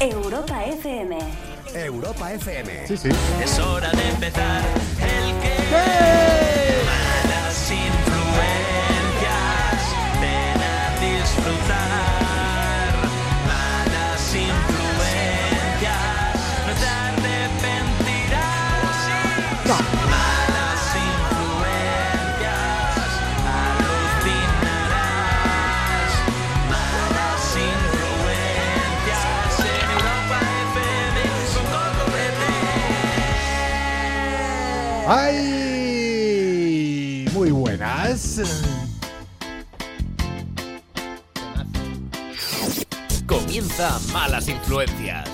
Europa FM. Europa FM. Sí, sí. Es hora de empezar el que malas influencias ven a disfrutar ¡Ay! Muy buenas. Comienza Malas Influencias.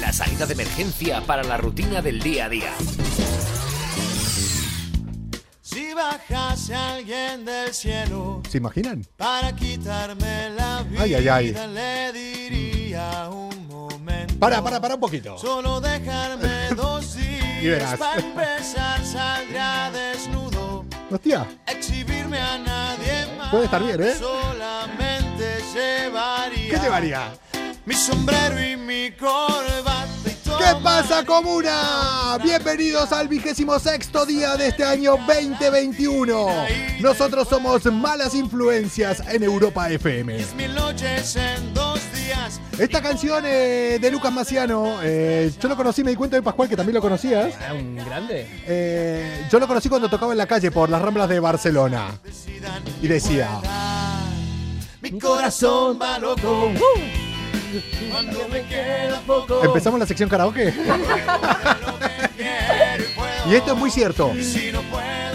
La salida de emergencia para la rutina del día a día. Si bajase alguien del cielo ¿Se imaginan? para quitarme la vida, Ay, ay, ay. le diría un momento. Para, para, para un poquito. Solo dejarme dos Y verás. para empezar saldría desnudo, Hostia. exhibirme a nadie más. Puede estar bien, ¿eh? Solamente llevaría. ¿Qué llevaría? Mi sombrero y mi corbata. ¿Qué pasa, comuna? Bienvenidos al vigésimo sexto día de este año 2021. Nosotros somos Malas Influencias en Europa FM. Esta canción eh, de Lucas Maciano, eh, yo lo conocí, me di cuenta de Pascual que también lo conocías. Ah, un grande. Eh, yo lo conocí cuando tocaba en la calle por las ramblas de Barcelona. Y decía, Mi corazón va loco. Cuando me queda poco. ¿empezamos la sección karaoke? y esto es muy cierto. Si no puedo.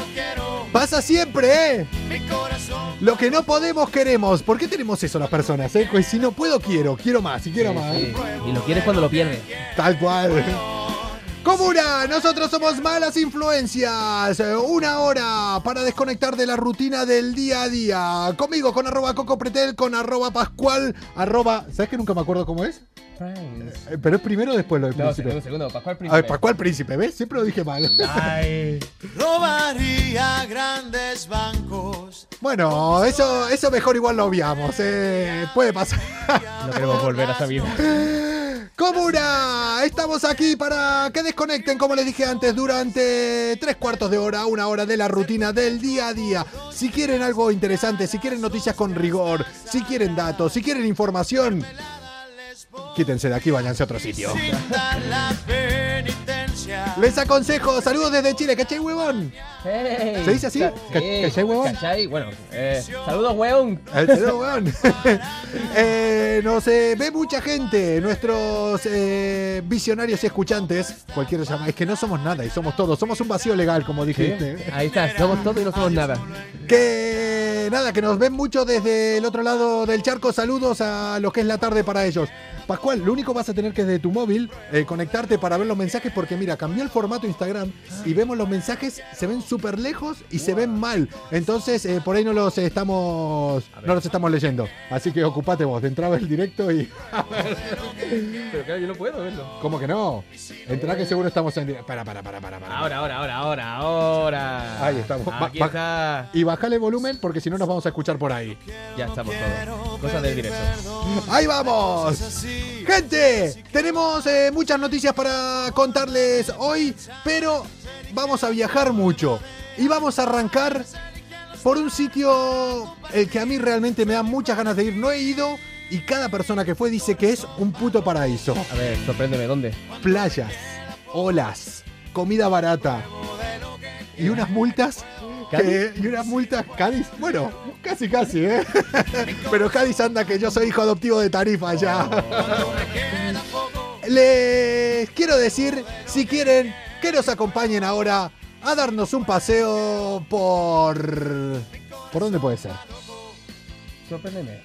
Pasa siempre, ¿eh? Mi corazón. Lo que no podemos, queremos. ¿Por qué tenemos eso las personas? Eh? Pues si no puedo, quiero. Quiero más y quiero más. Y lo quieres cuando lo pierdes. Tal cual. Comuna, nosotros somos malas influencias. Eh, Una hora para desconectar de la rutina del día a día. Conmigo, con arroba Coco Pretel, con arroba Pascual, arroba. ¿Sabes que nunca me acuerdo cómo es? Eh, Pero es primero o después lo de No, príncipe. segundo, segundo. Pascual A Príncipe. ver, Pascual Príncipe, ¿ves? Siempre lo dije mal. Ay. Robaría grandes bancos. Bueno, eso, eso mejor igual lo obviamos. eh, puede pasar. No queremos volver a esa vida. Comuna, estamos aquí para que desconecten, como les dije antes, durante tres cuartos de hora, una hora de la rutina del día a día. Si quieren algo interesante, si quieren noticias con rigor, si quieren datos, si quieren información, quítense de aquí, váyanse a otro sitio. Les aconsejo, saludos desde Chile, ¿cachai, huevón? Hey. ¿Se dice así? Ca- ¿Ca- sí. cachai, huevón? ¿Cachai? Bueno, eh, saludos, weón. El saludo, huevón. Eh, nos eh, ve mucha gente, nuestros eh, visionarios y escuchantes, cualquiera llama, es que no somos nada y somos todos, somos un vacío legal, como dijiste. Ahí está, somos todos y no somos nada. Que nada, que nos ven mucho desde el otro lado del charco. Saludos a lo que es la tarde para ellos. Pascual, lo único vas a tener que desde tu móvil eh, conectarte para ver los mensajes porque mira, cambió el formato Instagram y vemos los mensajes, se ven súper lejos y se ven mal. Entonces, eh, por ahí no los estamos no los estamos leyendo. Así que ocupate vos de entrar el directo y... Pero claro, yo no puedo verlo. ¿Cómo que no? Entrá que seguro estamos en directo. Para, para, para, para, para. Ahora, ahora, ahora, ahora, ahora. Ahí estamos. Aquí va- está. Y bajale volumen porque si no nos vamos a escuchar por ahí. Ya estamos todos. Cosas del directo. ¡Ahí vamos! Gente, tenemos eh, muchas noticias para contarles hoy, pero vamos a viajar mucho. Y vamos a arrancar por un sitio el que a mí realmente me da muchas ganas de ir. No he ido y cada persona que fue dice que es un puto paraíso. A ver, sorpréndeme, ¿dónde? Playas, olas, comida barata y unas multas. que- y unas multas, Cádiz, bueno, casi casi, ¿eh? Pero Cádiz anda que yo soy hijo adoptivo de Tarifa ya. Les quiero decir, si quieren, que nos acompañen ahora a darnos un paseo por... ¿Por dónde puede ser? Sorpréndeme.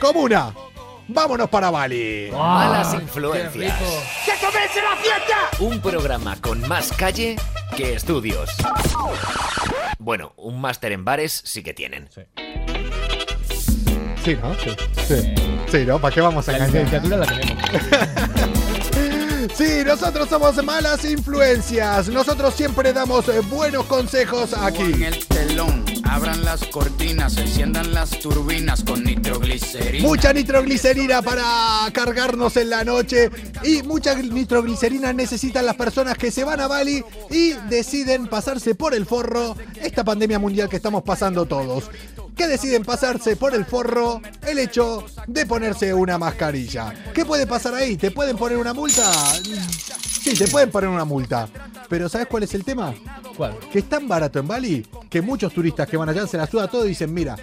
Comuna, vámonos para Bali. Malas Qué Influencias. rico. Un programa con más calle que estudios. Bueno, un máster en bares sí que tienen. Sí, ¿no? Sí, sí. Sí, ¿no? ¿Para qué vamos a La engañar? licenciatura la tenemos. Sí, nosotros somos malas influencias. Nosotros siempre damos eh, buenos consejos aquí. en el telón, abran las cortinas, enciendan las turbinas con nitroglicerina. Mucha nitroglicerina para cargarnos en la noche y mucha nitroglicerina necesitan las personas que se van a Bali y deciden pasarse por el forro esta pandemia mundial que estamos pasando todos. Que deciden pasarse por el forro el hecho de ponerse una mascarilla. ¿Qué puede pasar ahí? ¿Te pueden poner una multa? Sí, te pueden poner una multa. Pero ¿sabes cuál es el tema? ¿Cuál? que es tan barato en Bali que muchos turistas que van allá se la suda todo y dicen, mira,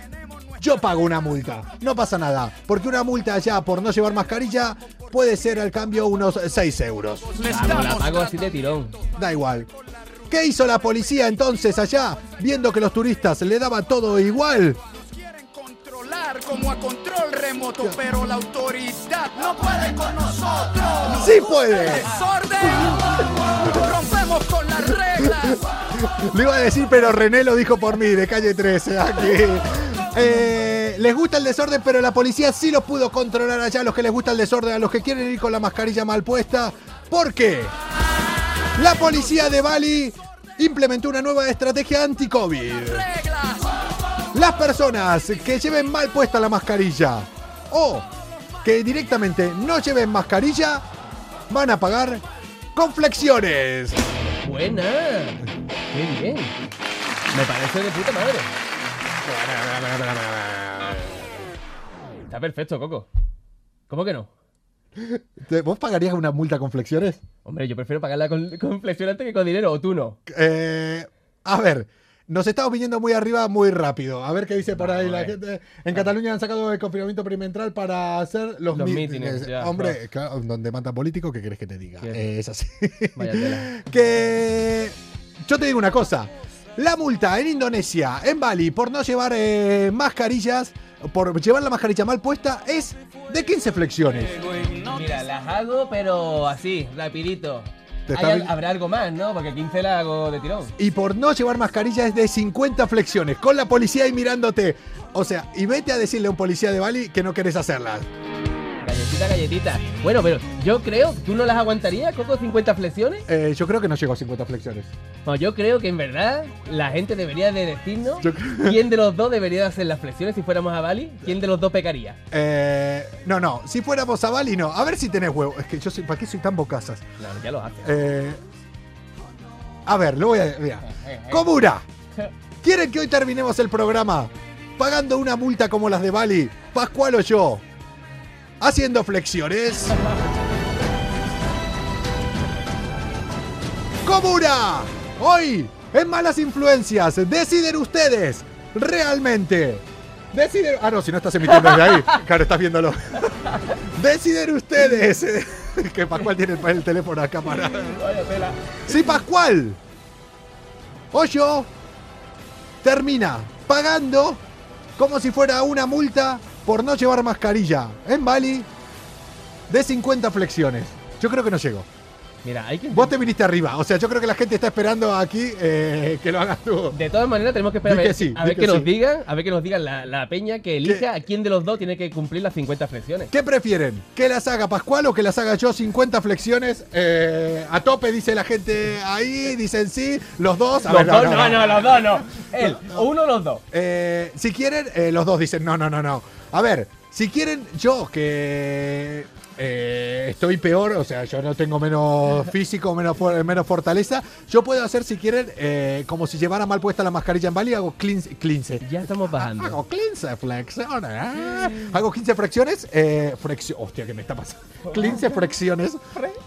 yo pago una multa, no pasa nada, porque una multa allá por no llevar mascarilla puede ser al cambio unos 6 euros. Vamos, la pago así de tirón. Da igual. ¿Qué hizo la policía entonces allá, viendo que los turistas le daba todo igual? Como a control remoto, pero la autoridad no puede con nosotros. ¡Sí puede! Desorden, rompemos con las reglas. Le iba a decir, pero René lo dijo por mí, de calle 13, aquí. Eh, les gusta el desorden, pero la policía sí los pudo controlar allá, a los que les gusta el desorden, a los que quieren ir con la mascarilla mal puesta. ¿Por qué? La policía de Bali implementó una nueva estrategia anti-COVID. Las personas que lleven mal puesta la mascarilla o que directamente no lleven mascarilla van a pagar con flexiones. Buena. Qué bien. Me parece de puta madre. Está perfecto, Coco. ¿Cómo que no? ¿Te- ¿Vos pagarías una multa con flexiones? Hombre, yo prefiero pagarla con, con flexión antes que con dinero, o tú no. Eh, a ver, nos estamos viniendo muy arriba muy rápido. A ver qué dice por ahí la gente. En Cataluña han sacado el confinamiento perimetral para hacer los, Los mítines. ya, Hombre, claro, donde matan políticos, ¿qué querés que te diga? Eh, es así. Que yo te digo una cosa. La multa en Indonesia, en Bali, por no llevar eh, mascarillas, por llevar la mascarilla mal puesta, es de 15 flexiones. Mira, las hago, pero así, rapidito. Hay habrá algo más, ¿no? Porque 15 la hago de tirón. Y por no llevar mascarilla es de 50 flexiones, con la policía ahí mirándote. O sea, y vete a decirle a un policía de Bali que no querés hacerlas. Galletita, galletita. Bueno, pero yo creo, ¿tú no las aguantarías, Coco, 50 flexiones? Eh, yo creo que no llego a 50 flexiones. No, yo creo que en verdad la gente debería de decirnos Yo quién de los dos debería de hacer las flexiones si fuéramos a Bali, quién de los dos pecaría. Eh, no, no, si fuéramos a Bali, no. A ver si tenés huevo. Es que yo soy, ¿para qué soy tan bocazas? No, ya lo hace. Eh, a ver, lo voy a. Mira. Eh, eh. Comura, ¿quieren que hoy terminemos el programa pagando una multa como las de Bali? Pascual o yo. Haciendo flexiones. Comura, hoy en Malas Influencias deciden ustedes realmente. Deciden. Ah, no, si no estás emitiendo desde ahí. Claro, estás viéndolo. Deciden ustedes. Que Pascual tiene el teléfono a cámara. Si Pascual o yo termina pagando como si fuera una multa por no llevar mascarilla en Bali de 50 flexiones. Yo creo que no llego. Mira, hay que... Vos te viniste arriba. O sea, yo creo que la gente está esperando aquí eh, que lo hagas tú. De todas maneras tenemos que esperar a que ver, sí, a di ver que que, nos sí. digan, a ver que nos digan la, la peña que elija a quién de los dos tiene que cumplir las 50 flexiones. ¿Qué prefieren? ¿Que las haga Pascual o que las haga yo 50 flexiones? Eh, a tope dice la gente ahí, dicen sí, los dos. A Los ver, dos, no, no, los dos no. Él, o uno o los dos. Eh, si quieren, los dos dicen no, no, no, no. A ver, si quieren, yo que eh, estoy peor, o sea, yo no tengo menos físico, menos, menos fortaleza, yo puedo hacer, si quieren, eh, como si llevara mal puesta la mascarilla en Bali, hago cleanse. cleanse. Ya estamos bajando. Hago 15 flexiones. ah. Hago 15 flexiones. Eh, flexio- Hostia, ¿qué me está pasando? 15 flexiones.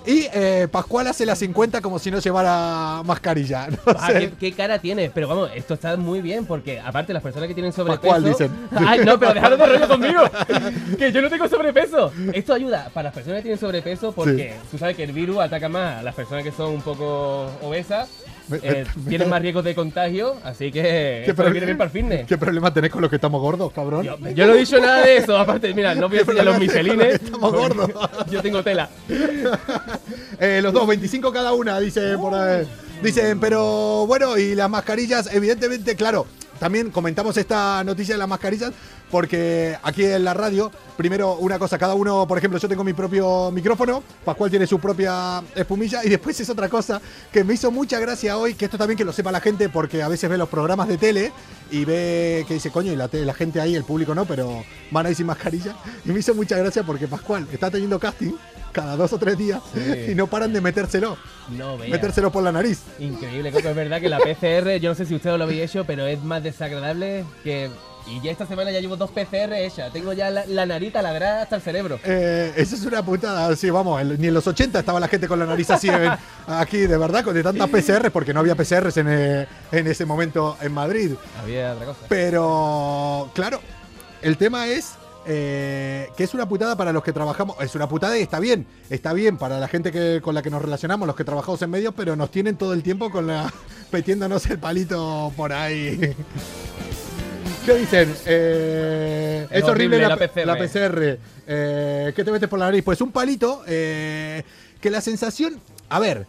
Y eh, Pascual hace las 50 como si no llevara mascarilla. No Ah. ¿qué, qué cara tienes? Pero vamos, esto está muy bien porque aparte las personas que tienen sobrepeso... Pascual, dicen. Ay, no, pero dejadlo de rollo conmigo. Que yo no tengo sobrepeso. Esto ayuda para las personas que tienen sobrepeso porque tú sabes que el virus ataca más a las personas que son un poco obesas. Me- eh, me- tienen más riesgos de contagio, así que ¿Qué, viene bien para el fitness. ¿Qué problema tenés con los que estamos gordos, cabrón? Yo, yo no he dicho nada de eso, aparte, mira, no voy a ¿Qué enseñar los que Estamos gordos. Yo tengo tela. Eh, los dos, 25 cada una, dice por ahí. Dicen, pero bueno, y las mascarillas, evidentemente, claro, también comentamos esta noticia de las mascarillas porque aquí en la radio, primero una cosa, cada uno, por ejemplo, yo tengo mi propio micrófono, Pascual tiene su propia espumilla y después es otra cosa que me hizo mucha gracia hoy, que esto también que lo sepa la gente porque a veces ve los programas de tele y ve que dice, coño, y la, te- la gente ahí, el público no, pero van ahí sin mascarilla. Y me hizo mucha gracia porque Pascual está teniendo casting cada dos o tres días Sí. y no paran de metérselo, No, vea. metérselo por la nariz. Increíble, Coco. Es verdad que la PCR, yo no sé si ustedes lo habéis hecho, pero es más desagradable que. Y ya esta semana ya llevo dos PCR hechas. Tengo ya la, la nariz taladrada hasta el cerebro. Eh, eso es una putada. Sí, vamos, el- ni en los 80 estaba la gente con la nariz así en- aquí, de verdad, con de tantas PCR, porque no había PCRs en, eh, en ese momento en Madrid. Había otra cosa. Pero, claro, el tema es eh, que es una putada para los que trabajamos. Es una putada y está bien. Está bien para la gente que, con la que nos relacionamos, los que trabajamos en medios, pero nos tienen todo el tiempo con la metiéndonos el palito por ahí. ¿Qué dicen? Eh, es, Es horrible, horrible la, la P- PCR. la PCR. Eh, ¿Qué te metes por la nariz? Pues un palito eh, que la sensación... A ver,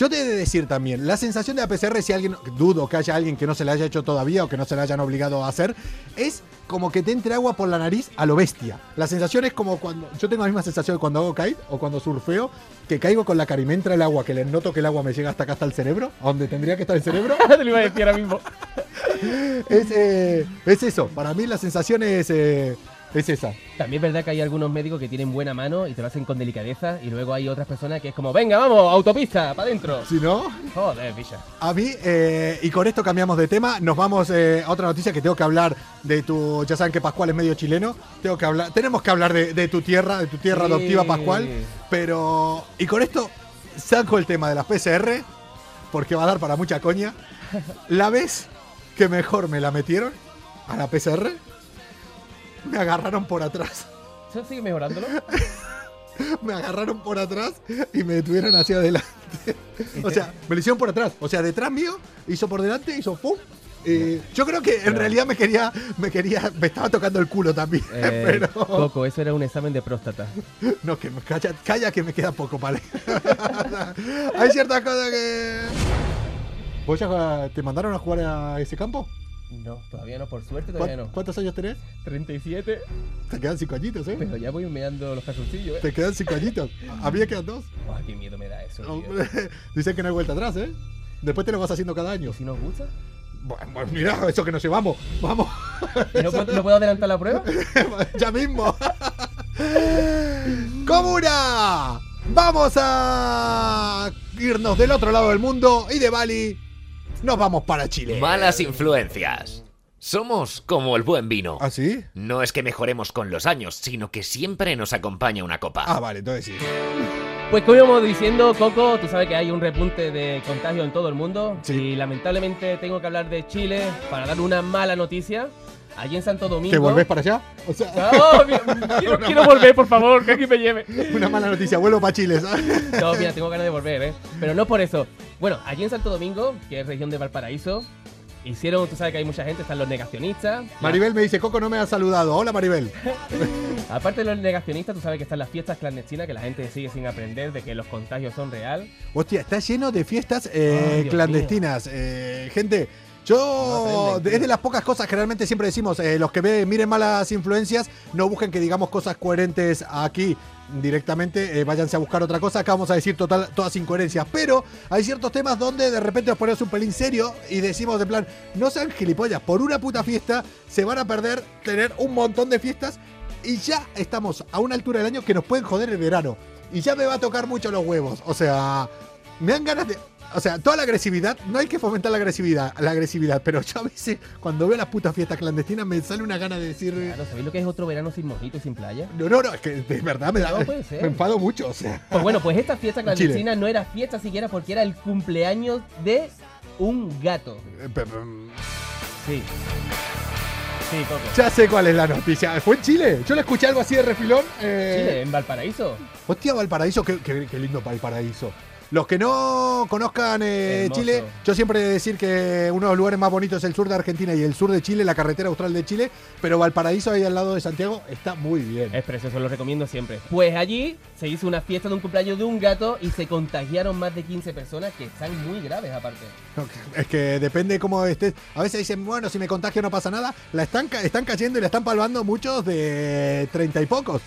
yo te he de decir también, la sensación de la PCR, si alguien, dudo que haya alguien que no se la haya hecho todavía o que no se la hayan obligado a hacer, es como que te entre agua por la nariz a lo bestia. La sensación es como cuando, yo tengo la misma sensación de cuando hago kite o cuando surfeo, que caigo con la cara y me entra el agua, que le noto que el agua me llega hasta acá, hasta el cerebro, a donde tendría que estar el cerebro. Te lo iba a decir ahora mismo. es, eh, es eso, para mí la sensación es, eh, es esa. También es verdad que hay algunos médicos que tienen buena mano y te lo hacen con delicadeza. Y luego hay otras personas que es como, venga, vamos, autopista, para adentro. Si no, Joder, picha. A mí, eh, y con esto cambiamos de tema, nos vamos eh, a otra noticia que tengo que hablar de tu, ya saben que Pascual es medio chileno, tengo que hablar, tenemos que hablar de, de tu tierra, de tu tierra Sí. adoptiva Pascual, pero, y con esto saco el tema de las PCR, porque va a dar para mucha coña. La vez que mejor me la metieron a la PCR, me agarraron por atrás. ¿Eso sigue mejorándolo? Me agarraron por atrás y me detuvieron hacia adelante. O sea, me lo hicieron por atrás. O sea, detrás mío, hizo por delante, hizo pum. Y yo creo que en realidad me quería, me quería, me estaba tocando el culo también. Eh, pero Coco, eso era un examen de próstata. no, que me calla, calla que me queda poco, vale. Hay ciertas cosas que. ¿Vos ya te mandaron a jugar a ese campo? No, todavía no, por suerte ¿Cuán- todavía no. ¿Cuántos años tenés? 37, Te quedan cinco añitos, ¿eh? pero ya voy meando los calzoncillos, ¿eh? Te quedan cinco añitos. A mí me quedan dos. Qué miedo me da eso. Hombre, Dicen que no hay vuelta atrás, ¿eh? Después te lo vas haciendo cada año. ¿Y si nos gusta? Bueno, mira, eso que nos llevamos. Vamos. ¿Y no, puedo, no puedo adelantar la prueba? ya mismo. ¡Comuna! Vamos a irnos del otro lado del mundo y de Bali nos vamos para Chile. Malas influencias. Somos como el buen vino. ¿Ah, sí? No es que mejoremos con los años, sino que siempre nos acompaña una copa. Ah, vale, entonces sí. Pues como íbamos diciendo, Coco, tú sabes que hay un repunte de contagio en todo el mundo. Sí. Y lamentablemente tengo que hablar de Chile para dar una mala noticia. Allí en Santo Domingo. ¿Que volvés para allá? O sea, No, quiero, quiero volver, por favor, que aquí me lleve. una mala noticia, vuelvo para Chile. ¿sabes? No, mira, tengo ganas de volver, ¿eh? Pero no por eso. Bueno, allí en Santo Domingo, que es región de Valparaíso, hicieron, tú sabes que hay mucha gente, están los negacionistas. Maribel me dice, Coco no me ha saludado. Hola Maribel. Aparte de los negacionistas, tú sabes que están las fiestas clandestinas, que la gente sigue sin aprender de que los contagios son real. Hostia, está lleno de fiestas eh, Ay, clandestinas. Eh, gente, yo es de las pocas cosas que realmente siempre decimos, eh, los que ve, miren malas influencias, no busquen que digamos cosas coherentes aquí directamente, eh, váyanse a buscar otra cosa, acá vamos a decir total, todas incoherencias, pero hay ciertos temas donde de repente nos ponemos un pelín serio y decimos de plan, no sean gilipollas, por una puta fiesta se van a perder tener un montón de fiestas y ya estamos a una altura del año que nos pueden joder el verano. Y ya me va a tocar mucho los huevos. O sea, me dan ganas de. O sea, toda la agresividad, no hay que fomentar la agresividad, la agresividad, pero yo a veces cuando veo las putas fiestas clandestinas me sale una gana de decir. Claro, ¿sabéis lo que es otro verano sin mojito y sin playa? No, no, no, es que de verdad me da. No puede ser. Me enfado mucho, o sea. Pues bueno, pues esta fiesta Chile. clandestina no era fiesta siquiera porque era el cumpleaños de un gato. eh, pe- Sí. Sí, Coco. Ya sé cuál es la noticia. ¿Fue en Chile? Yo le escuché algo así de refilón. eh, Chile, en Valparaíso. Hostia, Valparaíso, qué, qué- qué lindo Valparaíso. Los que no conozcan eh. Chile, yo siempre he de decir que uno de los lugares más bonitos es el sur de Argentina y el sur de Chile, la carretera austral de Chile, pero Valparaíso ahí al lado de Santiago está muy bien. Es precioso, lo recomiendo siempre. Pues allí se hizo una fiesta de un cumpleaños de un gato y se contagiaron más de 15 personas que están muy graves aparte. Es que depende cómo estés. A veces dicen, bueno, si me contagio no pasa nada. La están, están cayendo y la están palmando muchos de treinta y pocos.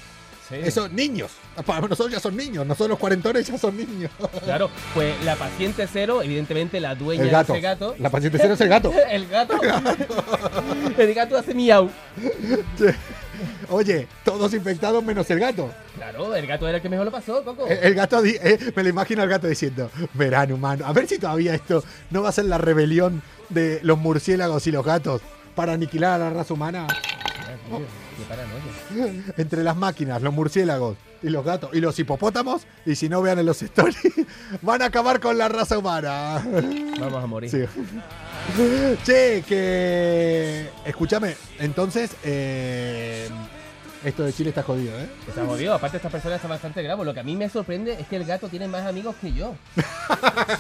Sí. Esos niños. Para nosotros ya son niños. Nosotros los cuarentones ya son niños. Claro, pues la paciente cero, evidentemente la dueña El gato. de ese gato. La paciente cero es el gato. el gato. el gato hace miau. Oye, todos infectados menos el gato. Claro, el gato era el que mejor lo pasó, Coco. El, el gato, eh, me lo imagino al gato diciendo, verano humano. A ver si todavía esto no va a ser la rebelión de los murciélagos y los gatos para aniquilar a la raza humana. Qué paranoia. Entre las máquinas, los murciélagos y los gatos y los hipopótamos, y si no vean en los stories, van a acabar con la raza humana. Vamos a morir. Sí. Che, que. Escúchame, entonces, eh, esto de Chile está jodido, ¿eh? Está jodido, aparte esta persona está bastante grave. Lo que a mí me sorprende es que el gato tiene más amigos que yo.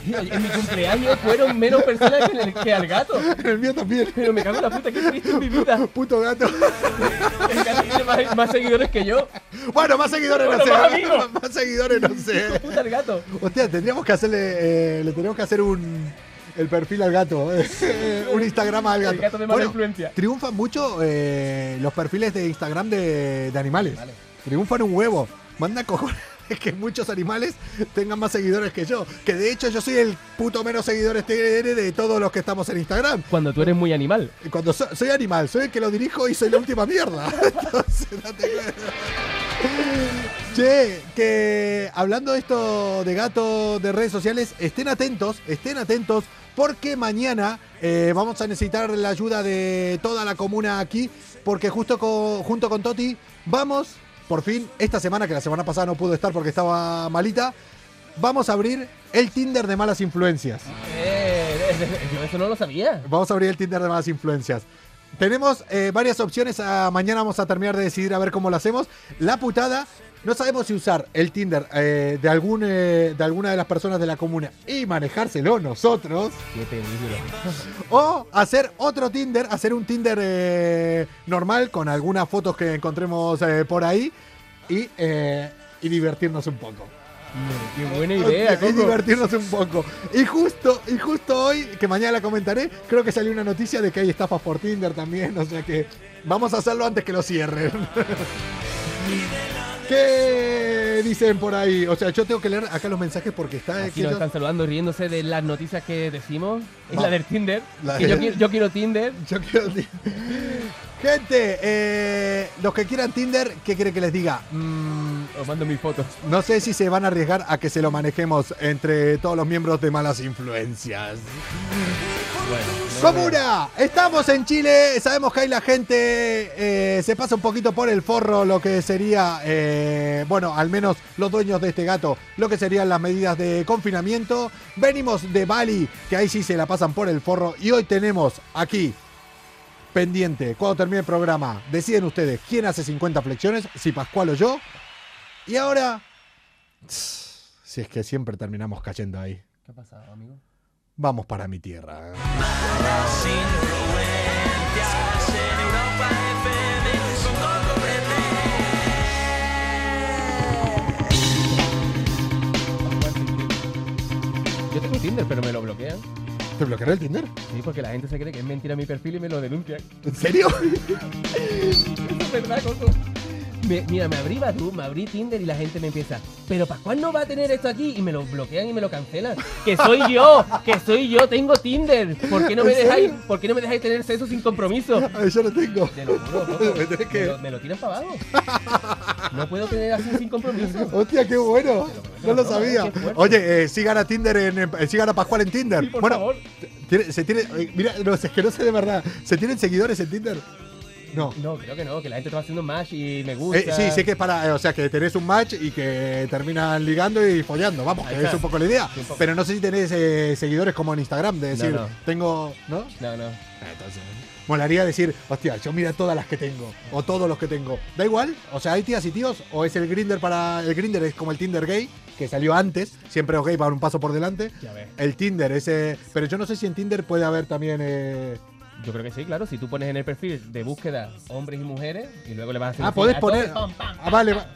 Sí, en mi cumpleaños fueron menos personas que, el- que al gato. El mío también. Pero me cago en la puta, qué triste es mi vida. Puto gato. El gato tiene más, más seguidores que yo. Bueno, más seguidores no sé. más amigos. Más seguidores no sé. Puta el gato. Hostia, tendríamos que hacerle. eh, le tendríamos que hacer un. El perfil al gato. un Instagram al gato. El gato de mala influencia. Triunfan mucho eh, los perfiles de Instagram de, de animales. Vale. Triunfan un huevo. Manda cojones que muchos animales tengan más seguidores que yo. Que de hecho yo soy el puto menos seguidores TN de todos los que estamos en Instagram. Cuando tú eres muy animal. Cuando so- soy animal, soy el que lo dirijo y soy la última mierda. Entonces, date cuenta. Che, que hablando de esto de gato de redes sociales, estén atentos, estén atentos, porque mañana eh, vamos a necesitar la ayuda de toda la comuna aquí, porque justo co- junto con Toti vamos, por fin, esta semana, que la semana pasada no pudo estar porque estaba malita, vamos a abrir el Tinder de malas influencias. Eh, yo eso no lo sabía. Vamos a abrir el Tinder de malas influencias. Tenemos eh, varias opciones. ah, mañana vamos a terminar de decidir a ver cómo lo hacemos. La putada, no sabemos si usar el Tinder eh, de, algún, eh, de alguna de las personas de la comuna y manejárselo nosotros. Qué peligro. O hacer otro Tinder, hacer un Tinder eh, normal con algunas fotos que encontremos por ahí y, y divertirnos un poco. Qué buena idea, y Coco. divertirnos un poco. Y justo, y justo hoy, que mañana la comentaré, creo que salió una noticia de que hay estafas por Tinder también, o sea que vamos a hacerlo antes que lo cierren. ¿Qué dicen por ahí? O sea, yo tengo que leer acá los mensajes porque está... Aquí que nos yo- están saludando, riéndose de las noticias que decimos. Es Va. la del Tinder. La que de- yo, quiero, yo quiero Tinder. yo quiero decir- Gente, eh, los que quieran Tinder, ¿qué quiere que les diga? Mm, Os mando mis fotos. no sé si se van a arriesgar a que se lo manejemos entre todos los miembros de Malas Influencias. Comuna, estamos en Chile, sabemos que hay la gente, eh, se pasa un poquito por el forro lo que sería, eh, bueno, al menos los dueños de este gato, lo que serían las medidas de confinamiento. Venimos de Bali, que ahí sí se la pasan por el forro, y hoy tenemos aquí, pendiente, cuando termine el programa, deciden ustedes quién hace 50 flexiones, si Pascual o yo. Y ahora, si es que siempre terminamos cayendo ahí, ¿Qué ha pasado, amigo? Vamos para mi tierra. Coco Yo tengo Tinder, pero me lo bloquean. ¿Te bloquearé el Tinder? Sí, porque la gente se cree que es mentira mi perfil y me lo denuncian. ¿En serio? Eso es verdad, Coco. Me- mira, me abrí Badoo, me abrí Tinder y la gente me empieza, pero Pascual no va a tener esto aquí y me lo bloquean y me lo cancelan. Que soy yo, que soy yo, tengo Tinder. ¿Por qué no me ¿En dejáis, por qué no me dejáis tener sexo sin compromiso? Yo lo tengo. Te lo juro, Coco. Me lo, me lo tiran para abajo. No puedo tener así sin compromiso. Hostia, qué bueno. No lo sabía. Oye, eh, sigan a Tinder en, eh, sigan a Pascual en Tinder. Sí, por bueno, favor. tiene- se tiene, eh, mira, no, es que no sé de verdad. ¿Se tienen seguidores en Tinder? No. No, creo que no, que la gente está haciendo match y me Eh, gusta. sí, sé que es para, eh, o sea, que tenés un match y que terminan ligando y follando, vamos, que es un poco la idea. Sí, un poco. Pero no sé si tenés eh, seguidores como en Instagram, de decir, no. tengo, ¿no? No, no. Entonces, molaría decir, hostia, yo mira todas las que tengo, o todos los que tengo. Da igual, o sea, hay tías y tíos, o es el Grinder para. El Grinder es como el Tinder gay, que salió antes, siempre ok para un paso por delante. Ya ves. El Tinder, ese. Pero yo no sé si en Tinder puede haber también. Yo creo que sí, claro. Si tú pones en el perfil de búsqueda hombres y mujeres y luego le vas a hacer. Ah, todos, poner. pam, pam, Ah, vale, va-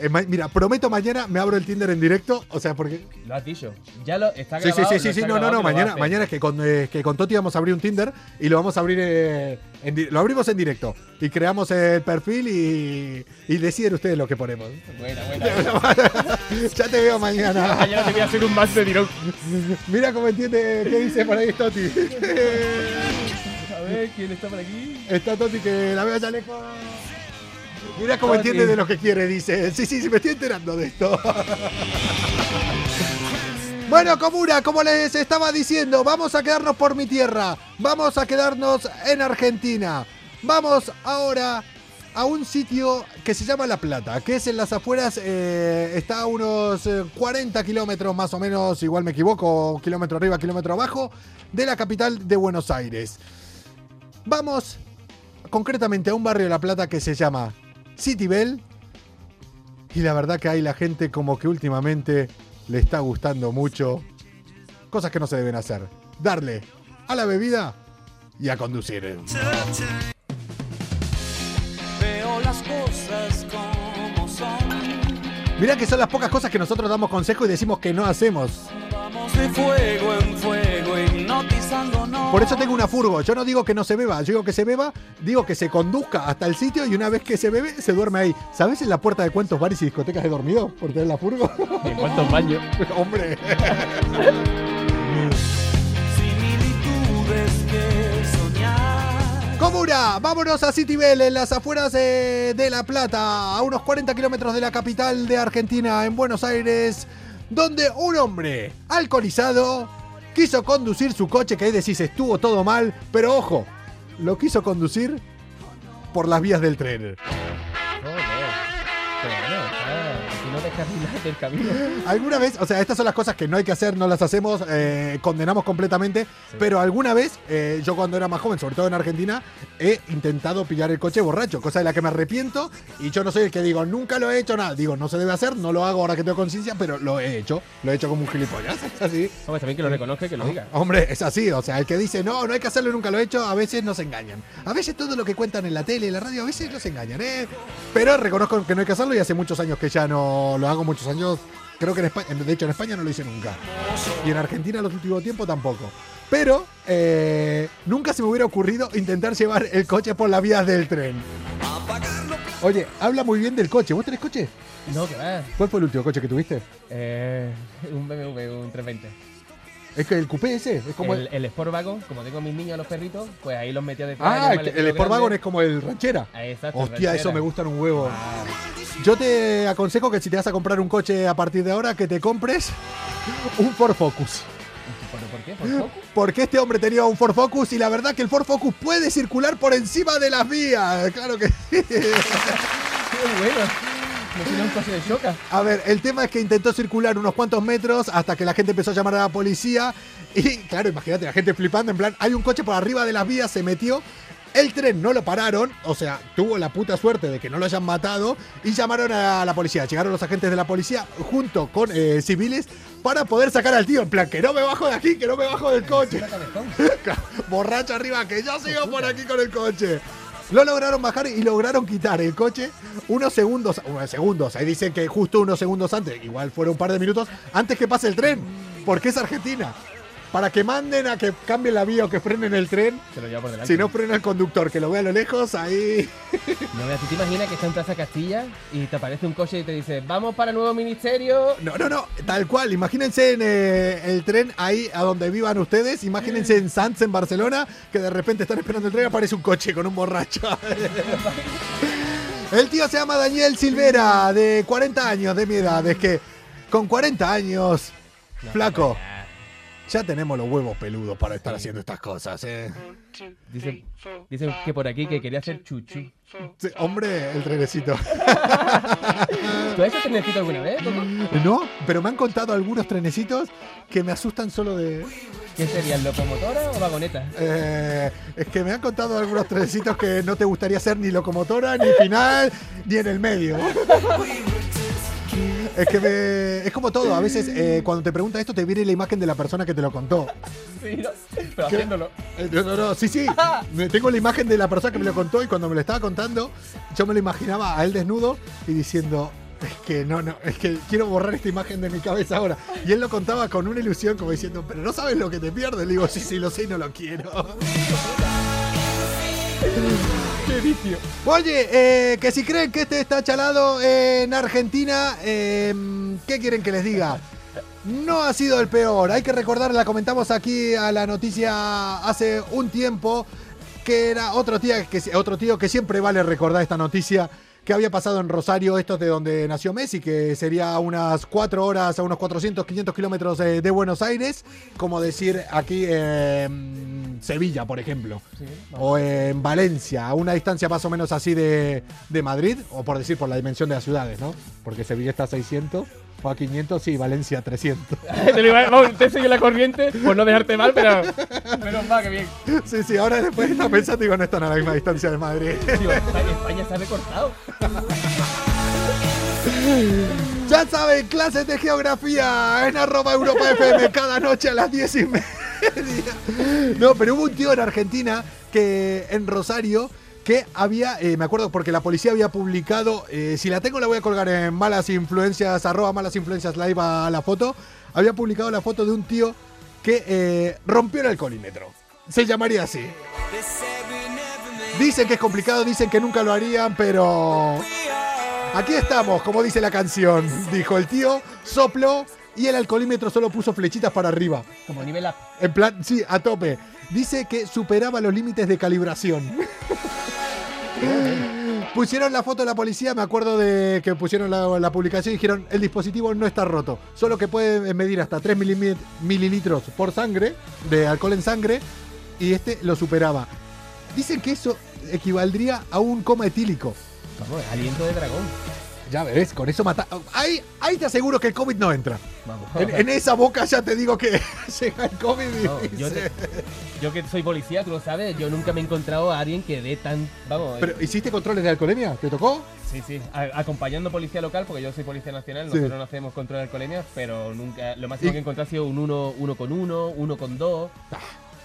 eh, Mira, prometo mañana me abro el Tinder en directo, o sea, porque. Lo has dicho. Ya lo está Sí, sí, grabado. sí, lo sí, sí, está no, no, no, mañana, mañana es que con, eh, que con Toti vamos a abrir un Tinder y lo vamos a abrir, eh, en lo abrimos en directo y creamos el perfil y, y deciden ustedes lo que ponemos. Buena, buena. ya te veo mañana. Mañana te voy a hacer un match de tirón. Mira cómo entiende qué dice por ahí Toti. Ver, ¿quién está por aquí? Está Toti que la veo ya lejos. Mira cómo Toti. entiende de lo que quiere, dice. Sí, sí, sí, me estoy enterando de esto. Bueno, Comuna, como les estaba diciendo, vamos a quedarnos por mi tierra. Vamos a quedarnos en Argentina. Vamos ahora a un sitio que se llama La Plata, que es en las afueras, eh, está a unos eh, 40 kilómetros más o menos, igual me equivoco, kilómetro arriba, kilómetro abajo, de la capital de Buenos Aires. Vamos concretamente a un barrio de La Plata que se llama City Bell. Y la verdad que ahí la gente como que últimamente le está gustando mucho cosas que no se deben hacer. Darle a la bebida y a conducir. Veo las cosas como son. Mirá que son las pocas cosas que nosotros damos consejo y decimos que no hacemos. Vamos de fuego en fuego. Por eso tengo una furgo. Yo no digo que no se beba, yo digo que se beba, digo que se conduzca hasta el sitio y una vez que se bebe, se duerme ahí. ¿Sabes en la puerta de cuántos bares y discotecas he dormido por tener la furgo? ¿Y en cuántos baños? Hombre. Similitudes que soñar. Comuna, vámonos a Citibel, en las afueras eh, de La Plata, a unos 40 kilómetros de la capital de Argentina, en Buenos Aires, donde un hombre alcoholizado quiso conducir su coche, que ahí decís estuvo todo mal, pero ojo, lo quiso conducir por las vías del tren. Del camino. ¿Alguna vez, o sea, estas son las cosas que no hay que hacer, no las hacemos, eh, condenamos completamente, pero alguna vez, eh, yo cuando era más joven, sobre todo en Argentina, he intentado pillar el coche borracho, cosa de la que me arrepiento, y yo no soy el que digo, nunca lo he hecho, nada, digo, no se debe hacer, no lo hago ahora que tengo conciencia, pero lo he hecho, lo he hecho como un gilipollas, es así. Hombre, también que lo reconozca y que lo diga. Hombre, es así, o sea, el que dice, no, no hay que hacerlo, nunca lo he hecho, a veces nos engañan. A veces todo lo que cuentan en la tele, en la radio, a veces nos engañan, ¿eh? Pero reconozco que no hay que hacerlo y hace muchos años que ya no lo hago, muchos años, creo que en España, de hecho en España no lo hice nunca. Y en Argentina en los últimos tiempos tampoco. Pero eh, nunca se me hubiera ocurrido intentar llevar el coche por las vías del tren. Oye, habla muy bien del coche. ¿Vos tenés coche? No, que va. ¿Cuál fue el último coche que tuviste? Eh, un BMW, un 320. Es que el coupé ese, es como el, el... el Sportwagon, como tengo a mis niños, los perritos, pues ahí los metía de Ah, el, el Sportwagon es como el ranchera. Exacto, Hostia, eso me gustan un huevo. Yo te aconsejo que si te vas a comprar un coche a partir de ahora, que te compres un Ford Focus. ¿Pero por qué? ¿Por poco? Porque este hombre tenía un Ford Focus y la verdad que el Ford Focus puede circular por encima de las vías. Claro que sí. ¡Qué bueno! A ver, el tema es que intentó circular unos cuantos metros hasta que la gente empezó a llamar a la policía. Y claro, imagínate, la gente flipando, en plan, hay un coche por arriba de las vías, se metió. El tren no lo pararon, o sea, tuvo la puta suerte de que no lo hayan matado y llamaron a la policía. Llegaron los agentes de la policía junto con eh, civiles para poder sacar al tío. En plan, que no me bajo de aquí, que no me bajo del coche. Borracho arriba, que yo sigo por aquí con el coche. Lo lograron bajar y lograron quitar el coche unos segundos, unos segundos, ahí dicen que justo unos segundos antes, igual fueron un par de minutos, antes que pase el tren, porque es Argentina. Para que manden a que cambien la vía o que frenen el tren, Se lo lleva por delante. si no frena el conductor, que lo vea a lo lejos, ahí... No, mira, ¿tú te imaginas que está en Plaza Castilla y te aparece un coche y te dice, vamos para el nuevo ministerio? No, no, no, tal cual. Imagínense en eh, el tren ahí a donde vivan ustedes. Imagínense en Sanz, en Barcelona, que de repente están esperando el tren y aparece un coche con un borracho. el tío se llama Daniel Silvera, de 40 años, de mi edad. Es que con 40 años, flaco, Ya tenemos los huevos peludos para estar haciendo estas cosas, ¿eh? Dicen, dicen que por aquí que quería hacer chuchu. Sí, hombre, el trenecito. ¿Tú has hecho trenecito alguna vez? No, pero me han contado algunos trenecitos que me asustan solo de... ¿Qué serían, locomotora o vagoneta? Eh, es que me han contado algunos trenecitos que no te gustaría ser ni locomotora, ni final, ni en el medio. Es que me- es como todo, a veces eh, cuando te pregunta esto te viene la imagen de la persona que te lo contó. Sí, no, pero haciéndolo. Eh, No, no, no, sí, sí. Me- Tengo la imagen de la persona que me lo contó y cuando me lo estaba contando, yo me lo imaginaba a él desnudo y diciendo, es que no, no, es que quiero borrar esta imagen de mi cabeza ahora. Y él lo contaba con una ilusión como diciendo, pero no sabes lo que te pierdes. Le digo, sí, sí, lo sé y no lo quiero. Oye, eh, que si creen que este está chalado en Argentina, eh, ¿qué quieren que les diga? No ha sido el peor. Hay que recordar, la comentamos aquí a la noticia hace un tiempo, que era otro tío que, otro tío que siempre vale recordar esta noticia que había pasado en Rosario, esto es de donde nació Messi, que sería a unas 4 horas, a unos 400, 500 kilómetros de, de Buenos Aires, como decir aquí en Sevilla, por ejemplo o en Valencia, a una distancia más o menos así de, de Madrid, o por decir por la dimensión de las ciudades, ¿no? Porque Sevilla está a 600, o a 500, sí, Valencia a 300. te, lo iba- vamos, te sigue la corriente por no dejarte mal, pero. Pero va, que bien. Sí, sí, ahora después está pensando, digo, no están a la misma distancia de Madrid. España se ha recortado. Ya saben, clases de geografía en arroba Europa FM cada noche a las 10 y media. No, pero hubo un tío en Argentina que en Rosario que había, eh, me acuerdo porque la policía había publicado, eh, si la tengo la voy a colgar en malas influencias, arroba malas influencias live a la foto, había publicado la foto de un tío que eh, rompió el alcoholímetro. Se llamaría así. Dicen que es complicado, dicen que nunca lo harían, pero... Aquí estamos, como dice la canción, dijo el tío, sopló y el alcoholímetro solo puso flechitas para arriba. Como nivel up. En plan, sí, a tope. Dice que superaba los límites de calibración. Pusieron la foto de la policía, me acuerdo de que pusieron la, publicación y dijeron, el dispositivo no está roto, solo que puede medir hasta 3 milimi- mililitros por sangre, de alcohol en sangre, y este lo superaba. Dicen que eso equivaldría a un coma etílico. Vamos, aliento de dragón. Ya ves, con eso mata. Ahí, ahí te aseguro que el COVID no entra. Vamos. En, en esa boca ya te digo que llega el COVID y, No, yo, te- yo que soy policía, tú lo sabes, yo nunca me he encontrado a alguien que dé tan. Vamos, Pero, ¿hiciste controles de alcoholemia? ¿Te tocó? sí, sí, a- acompañando policía local, porque yo soy policía nacional, Sí. nosotros no hacemos control de alcoholemia, pero nunca. Lo máximo Y- que he encontrado ha sido un uno, uno con uno, uno con dos.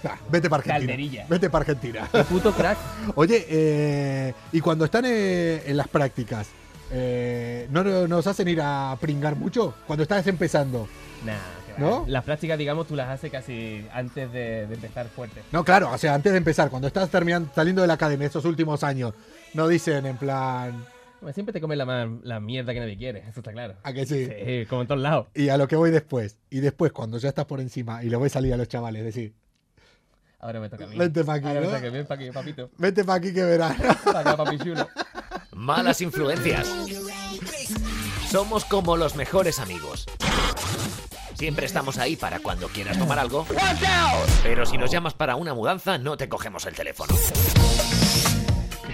Ah, vete para Argentina. Calderilla. Vete para Argentina. ¡Qué puto crack! Oye, eh, y cuando están eh, en las prácticas, eh, ¿no no- nos hacen ir a pringar mucho? Cuando estás empezando. Nah. ¿No? Las prácticas, digamos, tú las haces casi antes de, de empezar fuerte. No, claro, o sea, antes de empezar, cuando estás terminando, saliendo de la academia estos últimos años, no dicen en plan, Siempre te comes la, la mierda que nadie quiere, eso está claro. ¿a que sí? Sí, como en todos lados. Y a lo que voy después. Y después, cuando ya estás por encima y lo ves salir a los chavales, decir, Ahora me toca a mí. Vente pa' aquí, Ahora me ¿no? toca a mí, pa' aquí, papito. vete para aquí que verás. Pa' acá, papi chulo. Malas influencias. Somos como los mejores amigos. Siempre estamos ahí para cuando quieras tomar algo. Pero si nos llamas para una mudanza, no te cogemos el teléfono.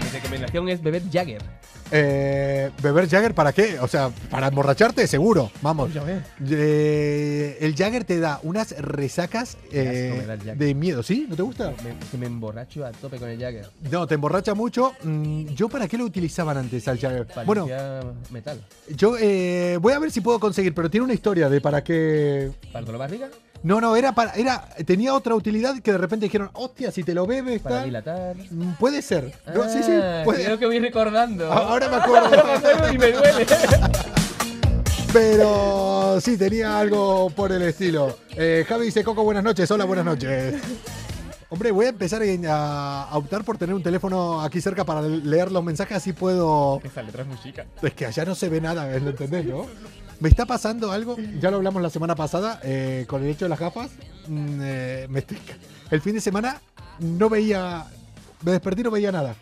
Mi recomendación es beber Jagger. Eh, ¿Beber Jagger para qué? O sea, para emborracharte, seguro. Vamos. Ves. Eh, el Jagger te da unas resacas eh, de miedo, ¿sí? ¿No te gusta? Me, que me emborracho a tope con el Jagger. No, te emborracha mucho. Mm, ¿Yo para qué lo utilizaban antes al Jagger? Bueno, metal. yo eh, voy a ver si puedo conseguir, pero tiene una historia de para qué. ¿Para de barriga? No, no, era para. Era, tenía otra utilidad que de repente dijeron, hostia, si te lo bebes, ¿Para tal". dilatar? Mm, Puede ser. No, sí, sí, Ah, puede. Creo que voy recordando. Ahora me Ahora me acuerdo. acuerdo y me duele. Pero sí, tenía algo por el estilo. Eh, Javi dice, Coco, buenas noches. Hola, buenas noches. Hombre, voy a empezar a, optar por tener un teléfono aquí cerca para leer los mensajes, así puedo... Esa letra es muy chica. Es que allá no se ve nada, ¿lo entendés, no? Me está pasando algo, ya lo hablamos la semana pasada, eh, con el hecho de las gafas. mm, eh, me estoy- el fin de semana no veía, me desperté y no veía nada.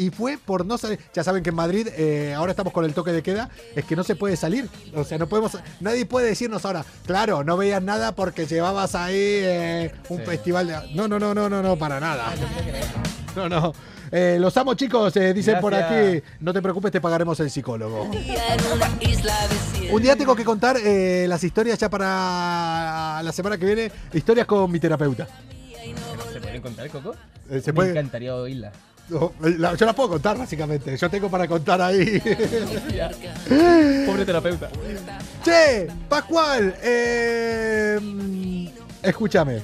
Y fue por no salir. Ya saben que en Madrid eh, ahora estamos con el toque de queda, es que no se puede salir. O sea, no podemos. Nadie puede decirnos ahora, claro, no veías nada porque llevabas ahí eh, un Sí. festival de. No, no, no, no, no, no, para nada. No, no. Eh, los amo, chicos, eh, dicen por aquí. No te preocupes, te pagaremos el psicólogo. Un día tengo que contar eh, las historias ya para la semana que viene. Historias con mi terapeuta. ¿Se pueden contar, Coco? Eh, se Me puede. encantaría oírla. Yo las puedo contar, básicamente. Yo tengo para contar ahí. Pobre terapeuta. che, Pascual, eh, mm, escúchame.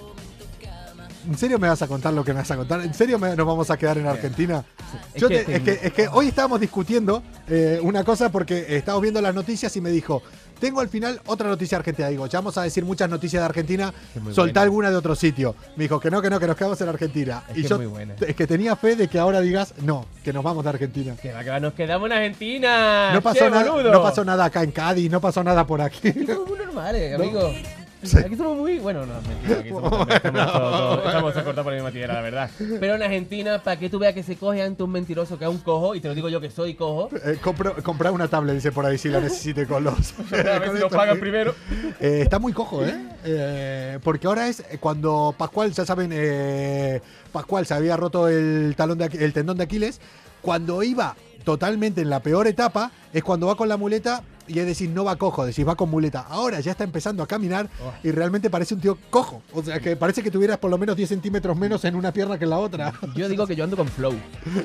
¿En serio me vas a contar lo que me vas a contar? ¿En serio me- nos vamos a quedar en Argentina? Es Yo que te- es, tengo- que, es que hoy estábamos discutiendo eh, una cosa porque estábamos viendo las noticias y me dijo, tengo al final otra noticia argentina. Digo, ya vamos a decir muchas noticias de Argentina, Es soltá buena. alguna de otro sitio. Me dijo que no, que no, que nos quedamos en Argentina. Es y que yo es muy buena. es que tenía fe de que ahora digas, no, que nos vamos de Argentina. Que va, que va, nos quedamos en Argentina. No pasó, ¡Qué nada, no pasó nada acá en Cádiz, no pasó nada por aquí. Somos muy normales, No. amigo. Sí. Aquí somos muy. Bueno, no, mentira. Aquí somos, también- estamos, todos- estamos cortados por la misma tierra, la verdad. Pero en Argentina, para que tú veas que se coge ante un mentiroso que es un cojo, y te lo digo yo que soy cojo. Eh, compro- comprar una tablet, dice por ahí, si la necesite con los. A ver si lo pagan primero. Eh, está muy cojo, ¿eh? Eh, Porque ahora es eh, cuando Pascual, ya saben, eh, Pascual se había roto el talón de el tendón de Aquiles. Cuando iba totalmente en la peor etapa, es cuando va con la muleta y es decir, no va cojo, decís, va con muleta. Ahora ya está empezando a caminar Oh. y realmente parece un tío cojo. O sea, que parece que tuvieras por lo menos 10 centímetros menos en una pierna que en la otra. Yo digo que yo ando con flow.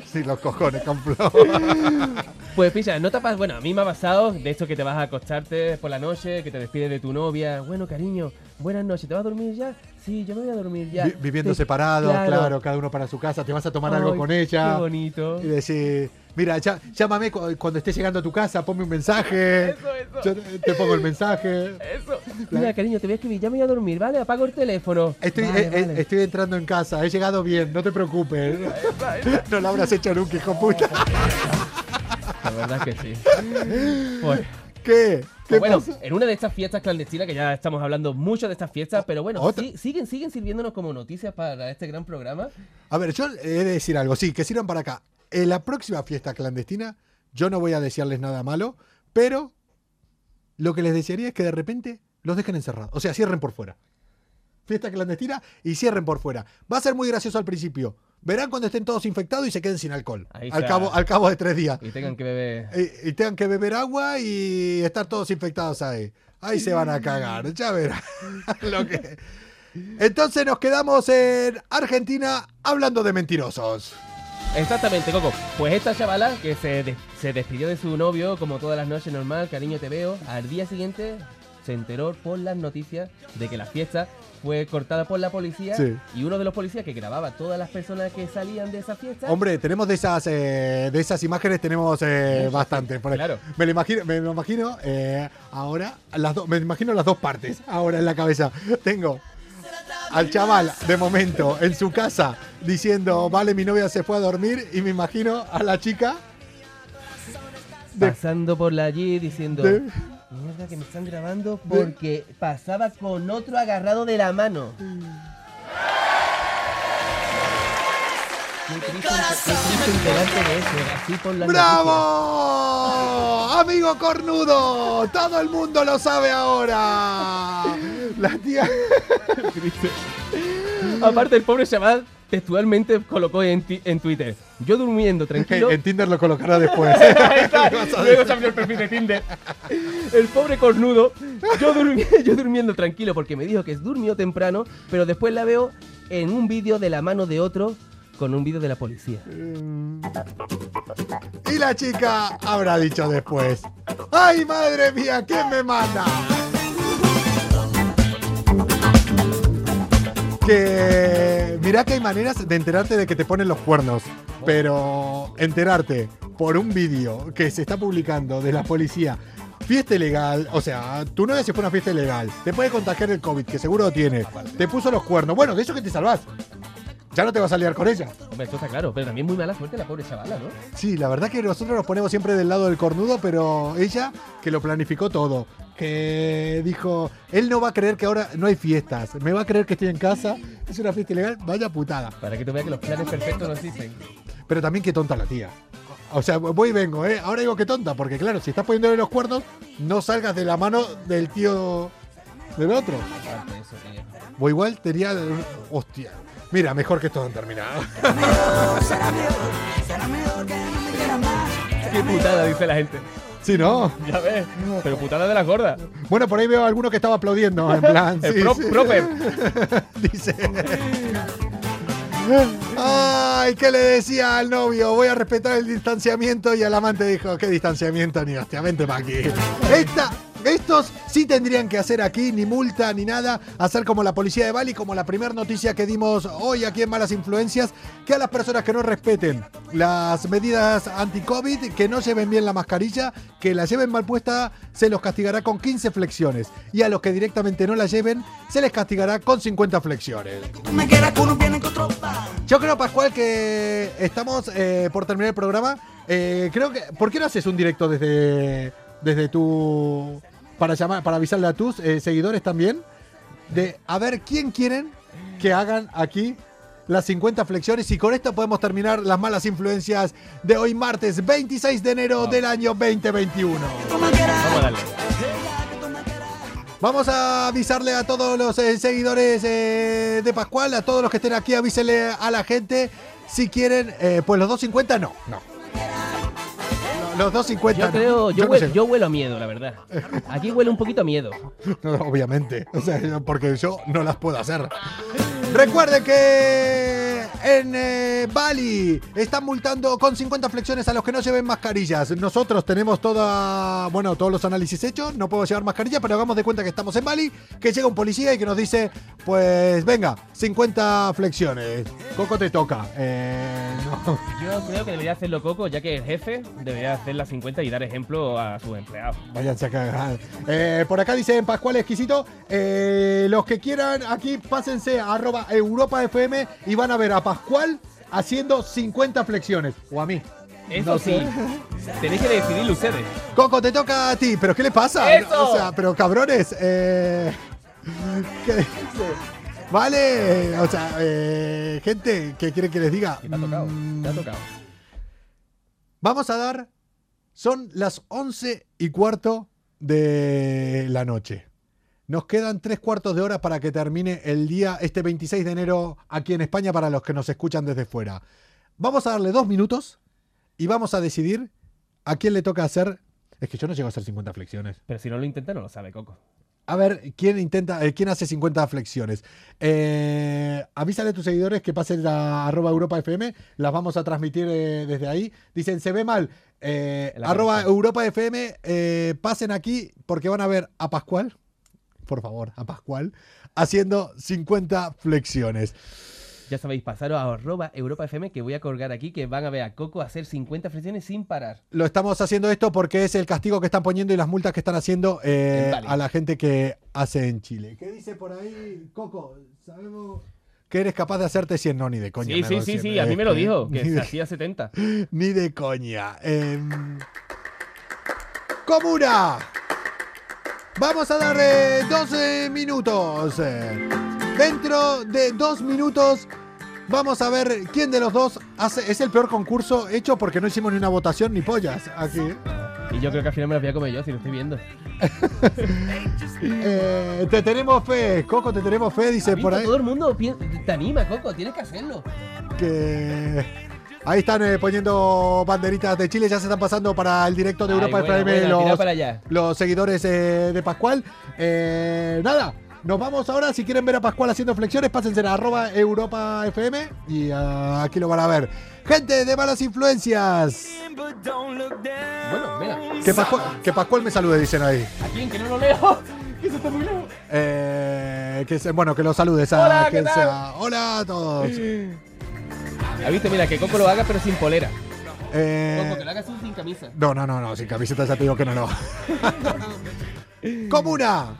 sí, los cojones, con flow. Pues pilla, no te ha pas- Bueno, a mí me ha pasado de esto que te vas a acostarte por la noche, que te despides de tu novia. Bueno, cariño, buenas noches. ¿Te vas a dormir ya? Sí, yo me voy a dormir ya. Vi- viviendo separados, claro. claro. cada uno para su casa, te vas a tomar algo con ella. Qué bonito. Y decir, mira, ya- llámame cu- cuando estés llegando a tu casa, ponme un mensaje. Eso, eso. Yo te te pongo el mensaje. Eso. Mira, cariño, te voy a escribir. Ya me voy a dormir, ¿vale? Apago el teléfono. Estoy, Vale, eh, eh, vale. estoy entrando en casa, he llegado bien, no te preocupes. No lo habrás hecho nunca, hijo puta. La verdad es que sí. ¿Qué? ¿Qué bueno, pasa? en una de estas fiestas clandestinas, que ya estamos hablando mucho de estas fiestas, pero bueno, sí- siguen, siguen sirviéndonos como noticias para este gran programa. A ver, yo he de decir algo, sí, que sirvan para acá. En la próxima fiesta clandestina, yo no voy a desearles nada malo, pero lo que les desearía es que de repente los dejen encerrados. O sea, cierren por fuera. Fiesta clandestina y cierren por fuera. Va a ser muy gracioso al principio. Verán cuando estén todos infectados y se queden sin alcohol. Al cabo, al cabo de tres días. Y tengan que beber. Y, y tengan que beber agua y estar todos infectados ahí. Ahí se van a cagar, ya verán lo que. Entonces nos quedamos en Argentina hablando de mentirosos. Exactamente, Coco. Pues esta chavala que se, se despidió de su novio, como todas las noches normal, cariño te veo, al día siguiente se enteró por las noticias de que la fiesta fue cortada por la policía Sí. y uno de los policías que grababa todas las personas que salían de esa fiesta. Hombre, tenemos de esas eh, de esas imágenes tenemos eh, bastante. Por- Claro. Me lo imagino, me lo imagino eh, ahora las dos, me imagino las dos partes ahora en la cabeza. Tengo al chaval de momento en su casa diciendo, vale, mi novia se fue a dormir y me imagino a la chica de- pasando por la allí diciendo, de- mierda que me están grabando porque pasaba con otro agarrado de la mano. ¡Bravo! Amigo cornudo, todo el mundo lo sabe ahora. La tía. Aparte, el pobre chaval textualmente colocó en, Twitter, yo durmiendo tranquilo. en Tinder lo colocará después. Ahí está, Luego se abrió el perfil de Tinder. El pobre cornudo, yo, durmi- yo durmiendo tranquilo porque me dijo que durmió temprano, pero después la veo en un vídeo de la mano de otro con un vídeo de la policía. Y la chica habrá dicho después, ¡ay madre mía, quién me mata! Que mirá que hay maneras de enterarte de que te ponen los cuernos, pero enterarte por un vídeo que se está publicando de la policía, fiesta ilegal, o sea, tu novia se fue a una fiesta ilegal, te puede contagiar el COVID, que seguro lo tiene, te puso los cuernos, bueno, de eso que te salvás, ya no te vas a liar con ella. Hombre, esto está claro, pero también muy mala suerte la pobre chavala, ¿no? Sí, la verdad que nosotros nos ponemos siempre del lado del cornudo, pero ella que lo planificó todo, que dijo, él no va a creer que ahora no hay fiestas, me va a creer que estoy en casa, es una fiesta ilegal, vaya putada. Para que tú veas que los planes perfectos no existen. Pero también qué tonta la tía. O sea, voy y vengo, ¿eh? Ahora digo que tonta, porque claro, si estás poniéndole los cuernos, no salgas de la mano del tío del otro. Aparte de eso, tío. O igual tenía. Hostia. Mira, mejor que esto han terminado. Qué putada, dice la gente. Sí, ¿no? Ya ves. Pero putada de las gordas. Bueno, por ahí veo a alguno que estaba aplaudiendo, en plan. El sí, pro- sí. proper. Dice. Ay, ¿qué le decía al novio? Voy a respetar el distanciamiento y el amante dijo, ¿qué distanciamiento? Ni hostia, vente para aquí. Esta, estos sí tendrían que hacer aquí, ni multa ni nada, hacer como la policía de Bali, como la primera noticia que dimos hoy aquí en Malas Influencias, que a las personas que no respeten las medidas anti-COVID, que no lleven bien la mascarilla, que la lleven mal puesta, se los castigará con 15 flexiones. Y a los que directamente no la lleven, se les castigará con 50 flexiones. Yo creo, Pascual, que estamos eh, por terminar el programa. Eh, creo que. ¿Por qué no haces un directo desde. desde tu. Para llamar, para avisarle a tus eh, seguidores también? De a ver quién quieren que hagan aquí las 50 flexiones. Y con esto podemos terminar las malas influencias de hoy, martes 26 de enero del año 2021. Vamos a darle. Vamos a avisarle a todos los eh, seguidores eh, de Pascual, a todos los que estén aquí, avísenle a la gente si quieren. eh, pues los 250 no, no. Los 250 Yo creo, yo, no huel- sé. yo huelo a miedo, la verdad. Aquí huele un poquito a miedo. No, obviamente. O sea, porque yo no las puedo hacer. Recuerden que en eh, Bali están multando con 50 flexiones a los que no lleven mascarillas. Nosotros tenemos toda, bueno, todos los análisis hechos. No puedo llevar mascarilla, pero hagamos de cuenta que estamos en Bali. Que llega un policía y que nos dice, pues venga, 50 flexiones. Coco te toca. Eh, no. Yo creo que debería hacerlo Coco, ya que el jefe debería hacer las 50 y dar ejemplo a sus empleados. Váyanse a cagar. Eh, por acá dicen Pascual Exquisito. eh, los que quieran aquí, pásense a arroba Europa FM y van a ver a Pascual haciendo 50 flexiones. O a mí. Eso No sí, sé. tenéis que decidirlo ustedes. Coco, te toca a ti. ¿Pero qué le pasa? ¡Eso! O sea, pero cabrones. Eh, ¿qué dice? Vale. O sea, eh, gente, ¿qué quieren que les diga? ¿Qué te ha tocado? Te ha tocado. Vamos a dar. Son las 11 y cuarto de la noche. Nos quedan tres cuartos de hora para que termine el día, este 26 de enero, aquí en España, para los que nos escuchan desde fuera. Vamos a darle dos minutos y vamos a decidir a quién le toca hacer. Es que yo no llego a hacer 50 flexiones. Pero si no lo intenta, no lo sabe Coco. A ver, ¿quién intenta, eh, quién hace 50 flexiones? Eh, avísale a tus seguidores que pasen a arroba Europa FM, las vamos a transmitir eh, desde ahí. Dicen, se ve mal, arroba. Europa FM, pasen aquí porque van a ver a Pascual, por favor, a Pascual, haciendo 50 flexiones. Ya sabéis, pasaros a arroba Europa FM que voy a colgar aquí que van a ver a Coco hacer 50 flexiones sin parar. Lo estamos haciendo esto porque es el castigo que están poniendo y las multas que están haciendo eh, a la gente que hace en Chile. ¿Qué dice por ahí, Coco? Sabemos que eres capaz de hacerte 100, no, ni de coña. Sí, sí, sí, 100, sí, a mí me lo eh, dijo, que se hacía 70. Ni de coña. Em, Comuna. Vamos a darle 12 minutos. Dentro de dos minutos vamos a ver quién de los dos hace. Es el peor concurso hecho porque no hicimos ni una votación ni pollas aquí. Y yo creo que al final me las voy a comer yo, si lo estoy viendo. Eh, te tenemos fe, Coco, te tenemos fe, dice ¿Has por ahí. Todo el mundo te anima, Coco, tienes que hacerlo. que ahí están eh, poniendo banderitas de Chile, ya se están pasando para el directo de Ay, Europa buena, FM buena, los, para allá. los seguidores eh, de Pascual. Eh, nada, nos vamos ahora. Si quieren ver a Pascual haciendo flexiones, pásense a arroba Europa FM y ah, aquí lo van a ver. Gente de malas influencias. Bueno, mira, Que Pascual, que Pascual me salude, dicen ahí. ¿a quién que no lo leo? que eso está muy lejos. Eh, que se- bueno, que los saludes a Hola, ¿qué quien tal? sea. Hola a todos. ¿Has visto? Mira, que Coco lo haga pero sin polera. Eh, Coco, que lo hagas sin camisa. No, no, no, no, sin camiseta ya te digo que no, no. Comuna,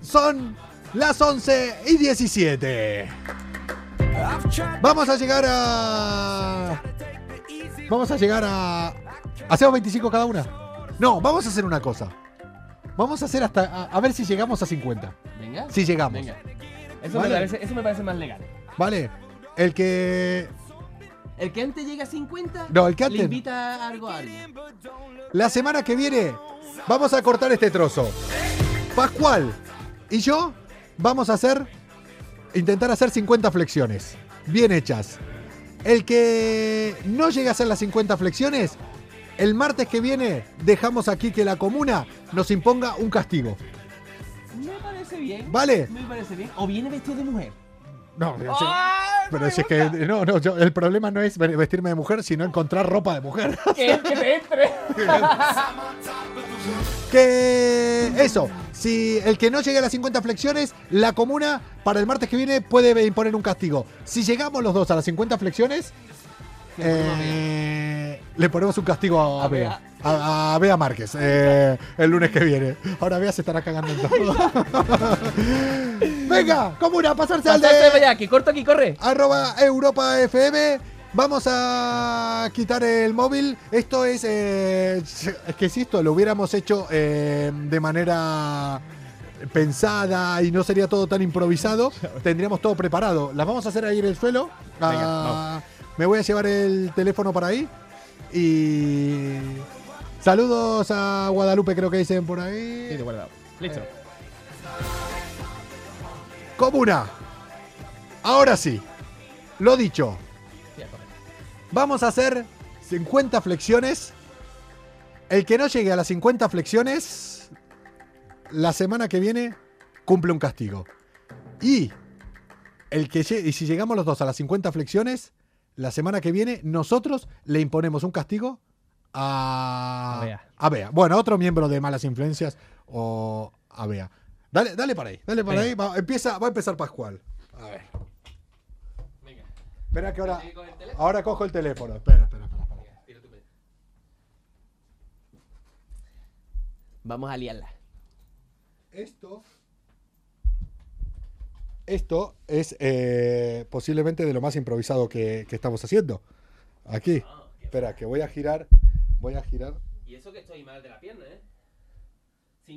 son las 11 y 17. Vamos a llegar a... Vamos a llegar a... ¿Hacemos 25 cada una? No, vamos a hacer una cosa. Vamos a hacer hasta... A, a ver si llegamos a 50. Venga. Si llegamos. Venga. Eso, Vale. me parece, eso me parece más legal. ¿Vale? El que... El que antes llega a 50, No, el que antes- le invita algo a alguien. La semana que viene vamos a cortar este trozo. Pascual y yo vamos a hacer, intentar hacer 50 flexiones. Bien hechas. El que no llegue a hacer las 50 flexiones, el martes que viene dejamos aquí que la comuna nos imponga un castigo. Me parece bien. ¿Vale? Me parece bien. O viene vestido de mujer. No, yo sé- ¡Ay, pero si es que no, no, yo- el problema no es vestirme de mujer, sino encontrar ropa de mujer. Que, entre. Que eso, si el que no llegue a las 50 flexiones, la comuna para el martes que viene puede imponer un castigo. Si llegamos los dos a las 50 flexiones, Le ponemos eh, le ponemos un castigo a, A Bea. Bea. A, a Bea Márquez eh, el lunes que viene. Ahora Bea se estará cagando en todo. Venga, comuna, pasarse al de allá, que corto aquí, corre. arroba Europa FM. Vamos a quitar el móvil. Esto es. eh, es que si esto lo hubiéramos hecho eh, de manera pensada y no sería todo tan improvisado, tendríamos todo preparado. Las vamos a hacer ahí en el suelo. Ah, me voy a llevar el teléfono para ahí. Y. Saludos a Guadalupe, creo que dicen por ahí. Sí, de. Listo. Comuna. Ahora sí. Lo dicho. Vamos a hacer 50 flexiones. El que no llegue a las 50 flexiones, la semana que viene cumple un castigo. Y el que y si llegamos los dos a las 50 flexiones, la semana que viene nosotros le imponemos un castigo a A Bea. a Bea. Bueno, otro miembro de Malas Influencias o a Bea. Dale, dale para ahí, dale para Venga. ahí. Va, empieza, va a empezar Pascual. A ver. Venga. Espera que ahora, ahora cojo el teléfono. Espera, espera, espera. espera. Tira tu pedo. Vamos a liarla. Esto. Esto es eh, posiblemente de lo más improvisado que, que estamos haciendo. Aquí. Espera, que voy a girar. Voy a girar. Y eso que estoy mal de la pierna, ¿eh?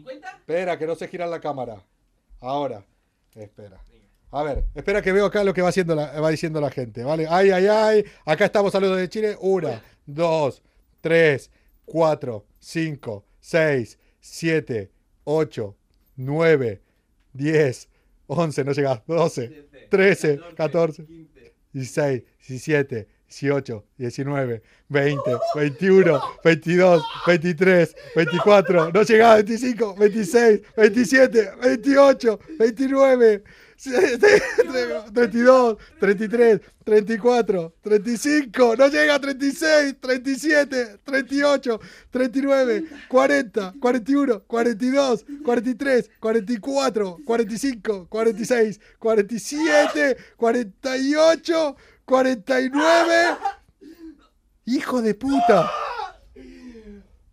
¿50? Espera, que no sé girar la cámara. Ahora. Espera. A ver, espera que veo acá lo que va, haciendo la- va diciendo la gente, ¿vale? Ay, ay, ay. Acá estamos, saludos de Chile. Una, dos, tres, cuatro, cinco, seis, siete, ocho, nueve, diez, once, no llegas, doce, trece, catorce, 16, 17, 18, 19, 20, 21, 22, 23, 24, no llegaba, 25, 26, 27, 28, 29, 32, 33, 34, 35, no llega, 36, 37, 38, 39, 40, 41, 42, 43, 44, 45, 46, 47, 48, 49. Hijo de puta.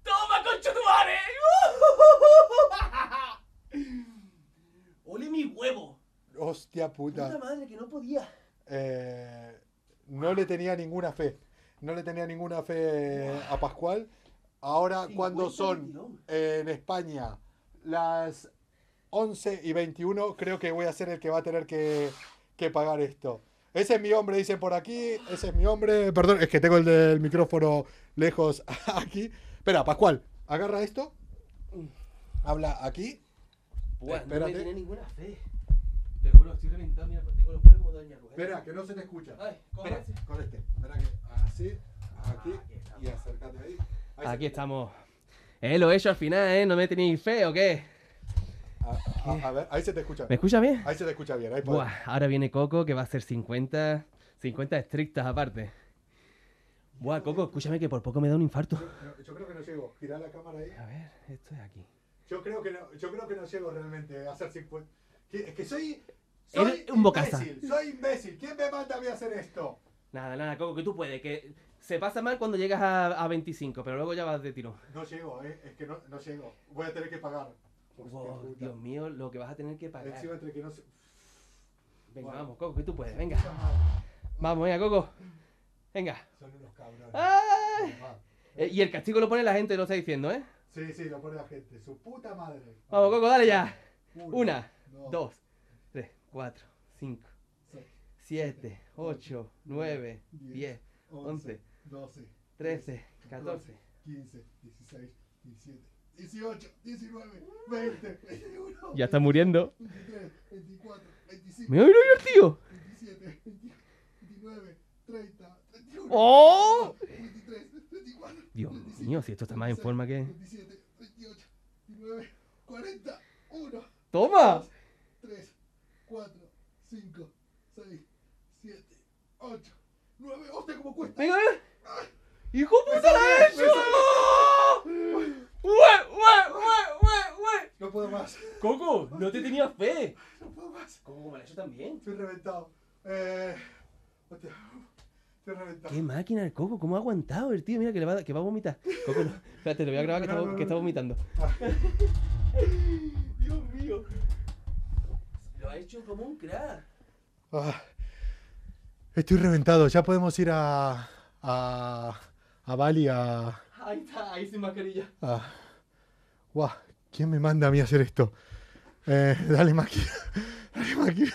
¡Toma, tu madre! ¡Ole mi huevo! Hostia puta. Puta madre, que no podía. Eh, no le tenía ninguna fe. No le tenía ninguna fe a Pascual. Ahora, 50 cuando son tirón. en España las 11 y 21, creo que voy a ser el que va a tener que, que pagar esto. Ese es mi hombre, dicen por aquí. Ese es mi hombre. Perdón, es que tengo el del micrófono lejos aquí. Espera, Pascual, agarra esto. Habla aquí. Buah, no me tiene ninguna fe. Te juro, estoy reventado, mira, pues tengo los pelos como doña Rugel. Espera, que no se te escucha. Ay, ¿cómo Espera, haces? con este. Espera que así, aquí y acércate ahí. Aquí estamos. Eh, lo he hecho al final, ¿eh? ¿No me tenéis fe o qué? A, a- a ver, ahí se te escucha. ¿Me escucha bien? Ahí se te escucha bien. Ahí. Buah, ahora viene Coco que va a hacer 50, 50 estrictas aparte. Buah, Coco, escúchame que por poco me da un infarto. No, Yo creo que no llego. Gira la cámara ahí. A ver, esto es aquí. Yo creo que no, yo creo que no llego realmente a hacer 50. Que- Es que soy. Soy Eres un bocaza. imbécil. Soy imbécil. ¿Quién me manda a mí a hacer esto? Nada, nada, Coco, que tú puedes, que se pasa mal cuando llegas a, a 25, pero luego ya vas de tiro. No llego, eh. Es que no, no llego. Voy a tener que pagar. Puta. Dios mío, lo que vas a tener que pagar. Encima entre que no se. Venga, Bueno. vamos, Coco, que tú puedes, venga. Vamos, venga, Coco. Venga. Son unos cabrones. Ah, y el castigo lo pone la gente, lo está diciendo, ¿eh? Sí, sí, lo pone la gente. Su puta madre. Vamos, Coco, dale ya. Uno, Una, dos, dos, tres, cuatro, cinco, seis, siete, ocho, nueve, diez, 11, 12, 13, 14. 15, 16, 17, 18, 19, 20, 21, Ya está muriendo. 23, 24, 25, ¿Me yo el tío? 27, 29, 30, 31, ¡Oh! 23, 24, Dios mío, si esto está más en forma que. 27, 28, 29, 40, 1, ¡Toma! 3, 4, 5, 6, 7, 8, 9. ¡Hostia, cómo cuesta! ¡Venga, venga! ¡Hijo puta la he hecho! ¡Ue, ue, ue, ue! No puedo más, Coco, no te tenía fe. no puedo más. Coco, ha hecho también. Estoy reventado. Eh. Hostia, estoy reventado. Qué máquina el Coco, cómo ha aguantado el tío. Mira que, le va, que va a vomitar. Coco, no. Espérate, lo voy a grabar que No, no, está, no, que está no. vomitando. Dios mío. Lo ha hecho como un crack. Ah, estoy reventado. Ya podemos ir a. a. a Bali a. Ahí está, ahí sin mascarilla. a Guau, ¿quién me manda a mí a hacer esto? Eh, dale máquina. Dale máquina.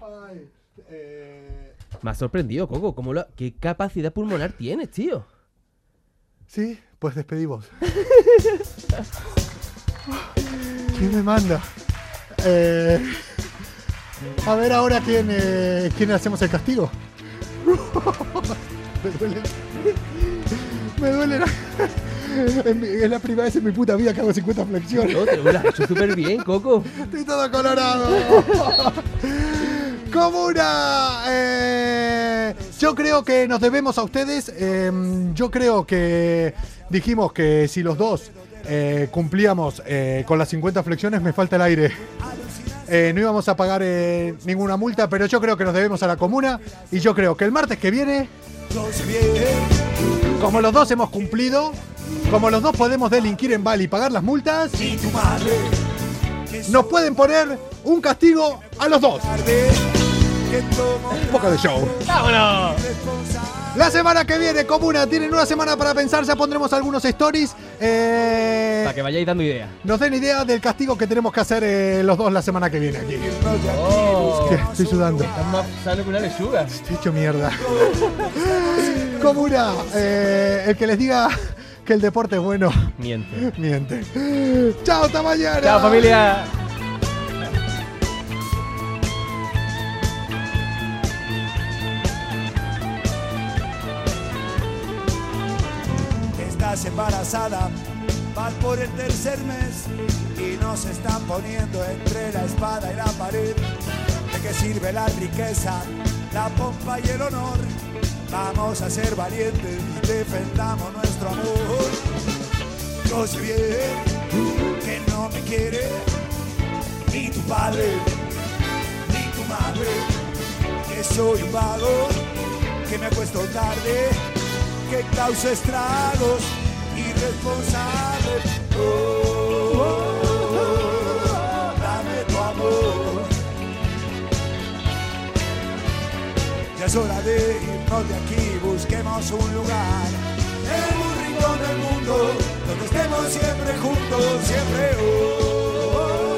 Ay, eh, Me ha sorprendido, Coco. ¿cómo lo- ¿Qué capacidad pulmonar tienes, tío? sí, pues despedimos. ¿Quién me manda? Eh, a ver ahora quién, eh, quién hacemos el castigo. me duele. La- Es, la primera vez en mi puta vida que hago 50 flexiones. No, te lo has hecho súper bien, Coco. Estoy todo colorado. Comuna, eh, yo creo que nos debemos a ustedes. eh, yo creo que dijimos que si los dos eh, cumplíamos eh, con las 50 flexiones, me falta el aire. No íbamos a pagar ninguna multa, pero yo creo que nos debemos a la comuna. Y yo creo que el martes que viene, como los dos hemos cumplido, como los dos podemos delinquir en Bali y pagar las multas, nos pueden poner un castigo a los dos. Un poco de show. ¡Vámonos! La semana que viene, Comuna, tienen una semana para pensar, ya pondremos algunos stories. eh, Para que vayáis dando ideas. nos den idea del castigo que tenemos que hacer eh, los dos la semana que viene aquí. Oh, Estoy sudando. estás más sano que una lechuga. Estoy hecho mierda. Comuna, eh, el que les diga que el deporte es bueno, Miente. miente. Chao, hasta mañana. ¡Chao, familia! Estás embarazada, vas por el tercer mes y nos están poniendo entre la espada y la pared. ¿De qué sirve la riqueza, la pompa y el honor? Vamos a ser valientes, defendamos nuestro amor. Yo sé bien que no me quiere ni tu padre ni tu madre, que soy un vago, que me acuesto tarde, que causa estragos, irresponsable. Oh, dame tu amor. Ya es hora de irnos de aquí, busquemos un lugar en un rincón del mundo donde estemos siempre juntos, siempre. Oh,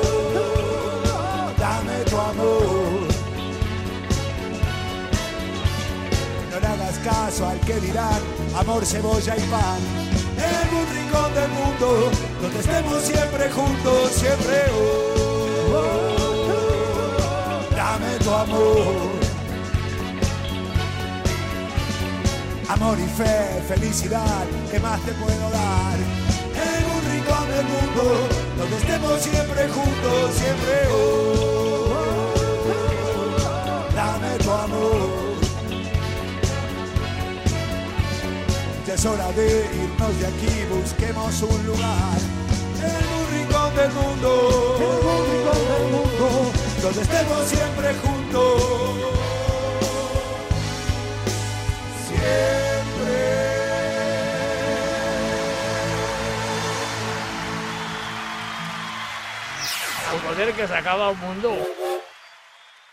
dame tu amor. Caso al que dirán amor, cebolla y pan. En un rincón del mundo donde estemos siempre juntos, siempre. Oh, dame tu amor. Amor y fe, felicidad, ¿qué más te puedo dar? En un rincón del mundo donde estemos siempre juntos, siempre. Oh, dame tu amor. Es hora de irnos de aquí, busquemos un lugar en un rincón del mundo, en un rincón del mundo, donde estemos siempre juntos. Siempre. Joder, que se acaba el mundo.